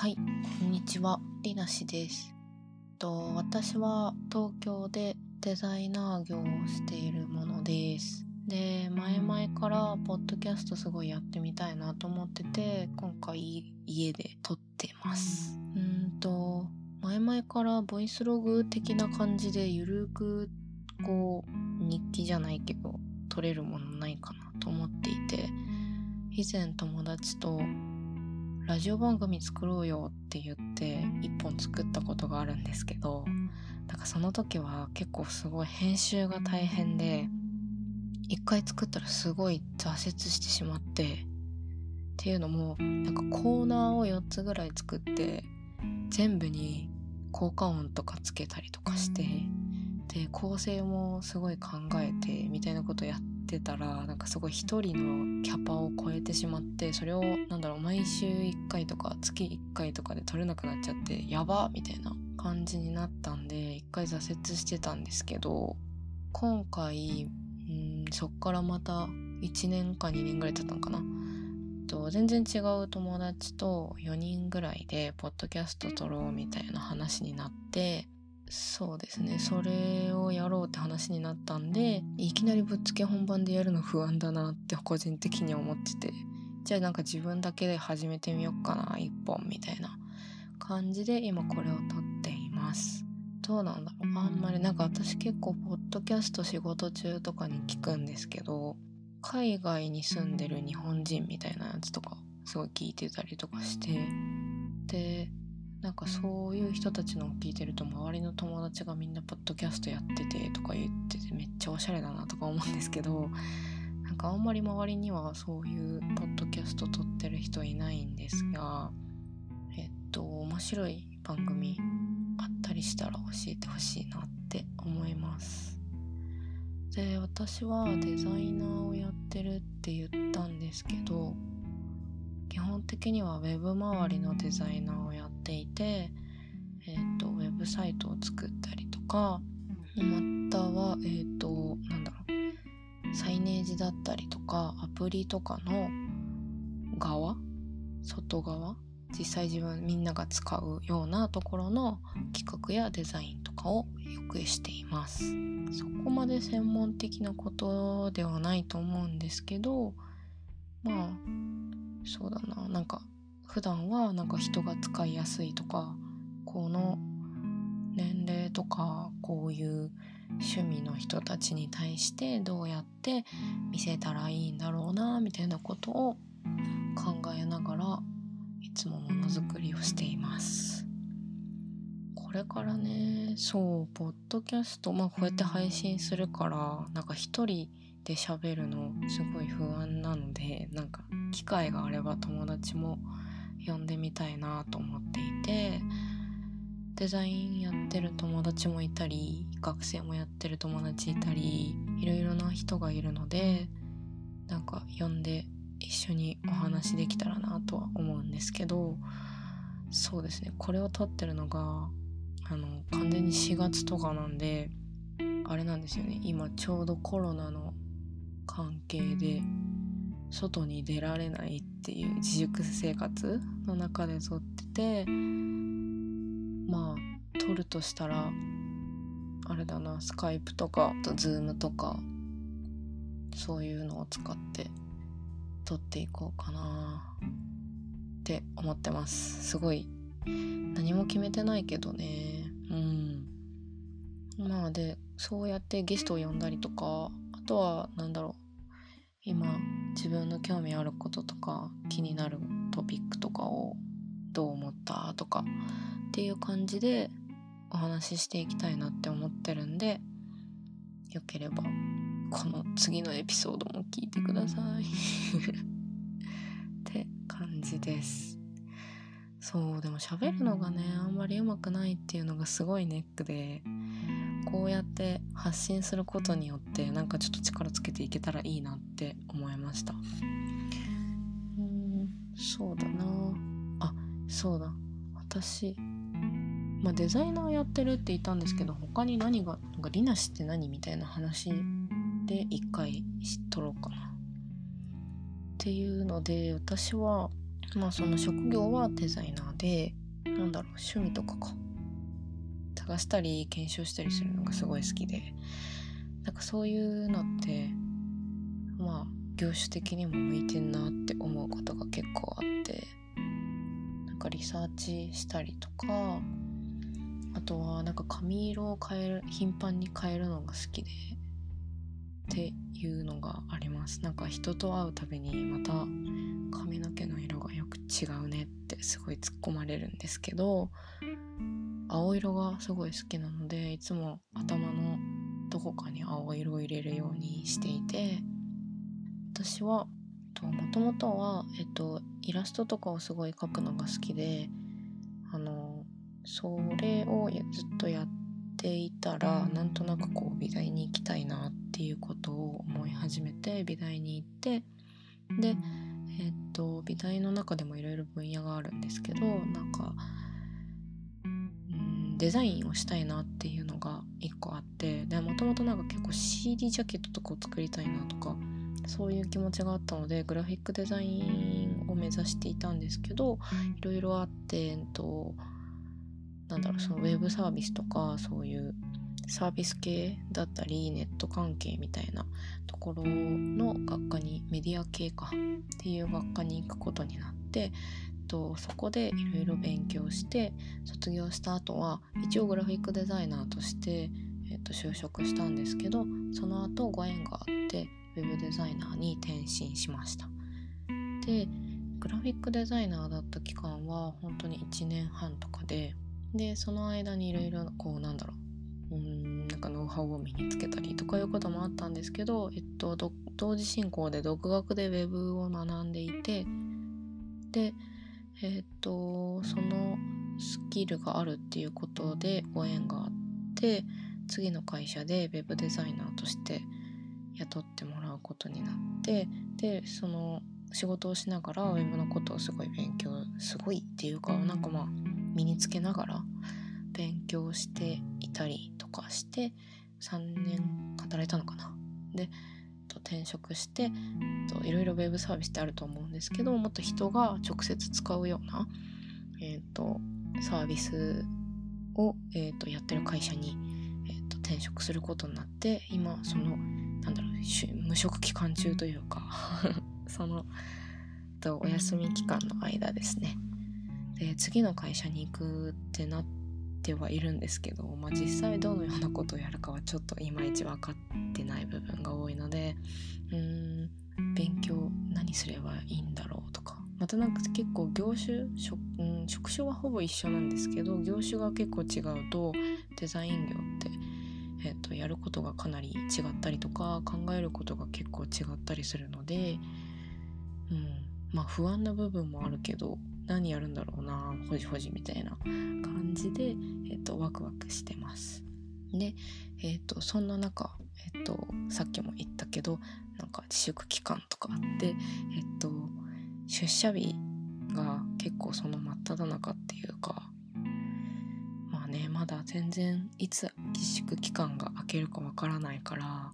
はい、こんにちは、りなしです。と私は東京でデザイナー業をしているものです。で、前々からポッドキャストすごいやってみたいなと思ってて、今回家で撮ってます。うんと、前々からボイスログ的な感じでゆるくこう日記じゃないけど撮れるものないかなと思っていて、以前友達とラジオ番組作ろうよって言って一本作ったことがあるんですけどなんかその時は結構すごい編集が大変で一回作ったらすごい挫折してしまってっていうのもなんかコーナーを4つぐらい作って全部に効果音とかつけたりとかしてで構成もすごい考えてみたいなことやってたらなんかすごい一人のキャパを超えてしまってそれをなんだろう毎週1回とか月1回とかで撮れなくなっちゃってやばみたいな感じになったんで一回挫折してたんですけど今回んそっからまた1年か2年ぐらい経ったのかな。全然違う友達と4人ぐらいでポッドキャスト撮ろうみたいな話になってそうですね。それをやろうって話になったんでいきなりぶっつけ本番でやるの不安だなって個人的には思っててじゃあなんか自分だけで始めてみようかな一本みたいな感じで今これを撮っています。どうなんだろう。あんまりなんか私結構ポッドキャスト仕事中とかに聞くんですけど海外に住んでる日本人みたいなやつとかすごい聞いてたりとかしてでなんかそういう人たちのを聞いてると周りの友達がみんなポッドキャストやっててとか言っててめっちゃおしゃれだなとか思うんですけど なんかあんまり周りにはそういうポッドキャスト撮ってる人いないんですがえっと面白い番組あったりしたら教えてほしいなって思います。で私はデザイナーをやってるって言ったんですけど的にはウェブ周りのデザイナーをやっていて、えー、とウェブサイトを作ったりとかまたはえっ、となんだろうサイネージだったりとかアプリとかの側外側実際自分みんなが使うようなところの企画やデザインとかをよくしています。そこまで専門的なことではないと思うんですけどまあそうだななんか普段はなんか人が使いやすいとかこの年齢とかこういう趣味の人たちに対してどうやって見せたらいいんだろうなみたいなことを考えながらいつもものづくりをしています。これからねそうポッドキャストまあこうやって配信するからなんか一人で喋るのすごい不安なのでなんか機会があれば友達も呼んでみたいなと思っていてデザインやってる友達もいたり学生もやってる友達いたりいろいろな人がいるのでなんか呼んで一緒にお話できたらなとは思うんですけどそうですね。これを撮ってるのがあの完全に4月とかなんであれなんですよね。今ちょうどコロナの関係で外に出られないっていう自粛生活の中で撮っててまあ撮るとしたらあれだなスカイプとかあとズームとかそういうのを使って撮っていこうかなって思ってます。すごい何も決めてないけどね。うん。まあでそうやってゲストを呼んだりとかあとはなんだろう今自分の興味あることとか気になるトピックとかをどう思ったとかっていう感じでお話ししていきたいなって思ってるんでよければこの次のエピソードも聞いてください。って感じです。そうでも喋るのがねあんまりうまくないっていうのがすごいネックでこうやって発信することによってなんかちょっと力つけていけたらいいなって思いました。うんそうだな。あそうだ。私まあデザイナーやってるって言ったんですけど他に何がなんかリナシって何みたいな話で一回撮ろうかな。っていうので私はまあその職業はデザイナーでなんだろう趣味とかか探したり検証したりするのがすごい好きでなんかそういうのってまあ業種的にも向いてんなって思うことが結構あってなんかリサーチしたりとかあとはなんか髪色を変える頻繁に変えるのが好きでっていうのがありますなんか人と会うたびにまた髪の毛の色がよく違うねってすごい突っ込まれるんですけど青色がすごい好きなのでいつも頭のどこかに青色を入れるようにしていて私はもともとは、えっと、イラストとかをすごい描くのが好きであのそれをずっとやっていたらなんとなくこう美大に行きたいなっていうことを思い始めて美大に行ってでえっと美大の中でもいろいろ分野があるんですけどなんかデザインをしたいなっていうのが一個あってでもともとなんか結構 CD ジャケットとかを作りたいなとかそういう気持ちがあったのでグラフィックデザインを目指していたんですけどいろいろあって、えっと、なんだろうそのウェブサービスとかそういうサービス系だったりネット関係みたいなところの学科にメディア系かっていう学科に行くことになってとそこでいろいろ勉強して卒業した後は一応グラフィックデザイナーとして、えー、と就職したんですけどその後ご縁があってウェブデザイナーに転身しました。でグラフィックデザイナーだった期間は本当に1年半とかででその間にいろいろこうなんだろううんなんかノウハウを身につけたりとかいうこともあったんですけど、えっと、同時進行で独学で Web を学んでいてでえっ、とそのスキルがあるっていうことでご縁があって次の会社で web デザイナーとして雇ってもらうことになってでその仕事をしながら web のことをすごい勉強すごいっていうかなんかまあ身につけながら勉強していたりとかして3年働いたのかな。でと転職してといろいろウェブサービスってあると思うんですけどもっと人が直接使うような、えーと、サービスを、えーと、やってる会社に、えーと、転職することになって今そのなんだろう無職期間中というか そのとお休み期間の間ですね。で次の会社に行くってなっててはいるんですけど、まあ、実際どのようなことをやるかはちょっといまいち分かってない部分が多いのでうーん勉強何すればいいんだろうとか。またなんか結構業種職,、うん、職種はほぼ一緒なんですけど業種が結構違うとデザイン業って、えーと、やることがかなり違ったりとか考えることが結構違ったりするので、うん、まあ不安な部分もあるけど何やるんだろうなほじほじみたいな感じで、えーと、ワクワクしてます。で、えーと、そんな中、えーと、さっきも言ったけどなんか自粛期間とかあって、えー、と出社日が結構その真っ只中っていうかまあねまだ全然いつ自粛期間が明けるかわからないから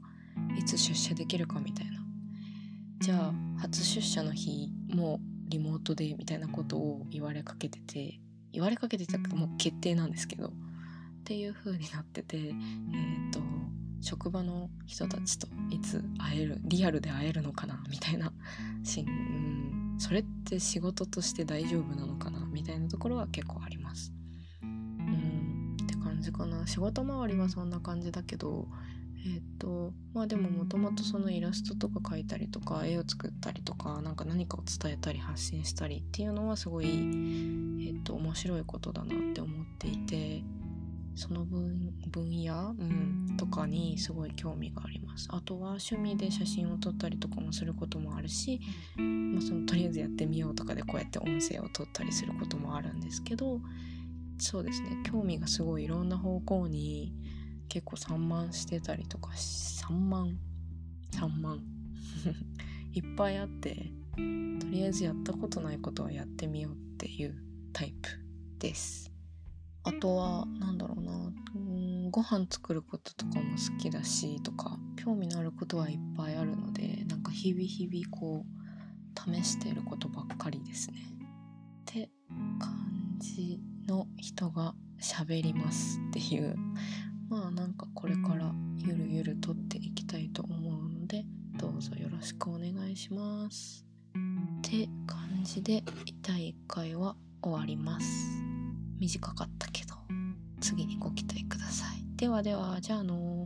いつ出社できるかみたいなじゃあ初出社の日もうリモートでみたいなことを言われかけてて言われかけてたかもう決定なんですけどっていう風になっててえっ、ー、と職場の人たちといつ会えるリアルで会えるのかなみたいなし、うん、それって仕事として大丈夫なのかなみたいなところは結構あります。うんって感じかな仕事周りはそんな感じだけどえっ、とまあでももともとそのイラストとか描いたりとか絵を作ったりとか何か何かを伝えたり発信したりっていうのはすごい、えっ、と面白いことだなって思っていてその分分野、うん、とかにすごい興味があります。あとは趣味で写真を撮ったりとかもすることもあるし、まあ、そのとりあえずやってみようとかでこうやって音声を撮ったりすることもあるんですけどそうですね興味がすごいいろんな方向に結構3万してたりとか3万3万いっぱいあってとりあえずやったことないことはやってみようっていうタイプです。あとは何だろうなうんご飯作ることとかも好きだしとか興味のあることはいっぱいあるのでなんか日々日々こう試してることばっかりですね。って感じの人が喋りますっていうまあなんかこれからゆるゆるとっていきたいと思うのでどうぞよろしくお願いします。って感じで第1回は終わります。短かったけど次にご期待ください。ではではじゃあのー。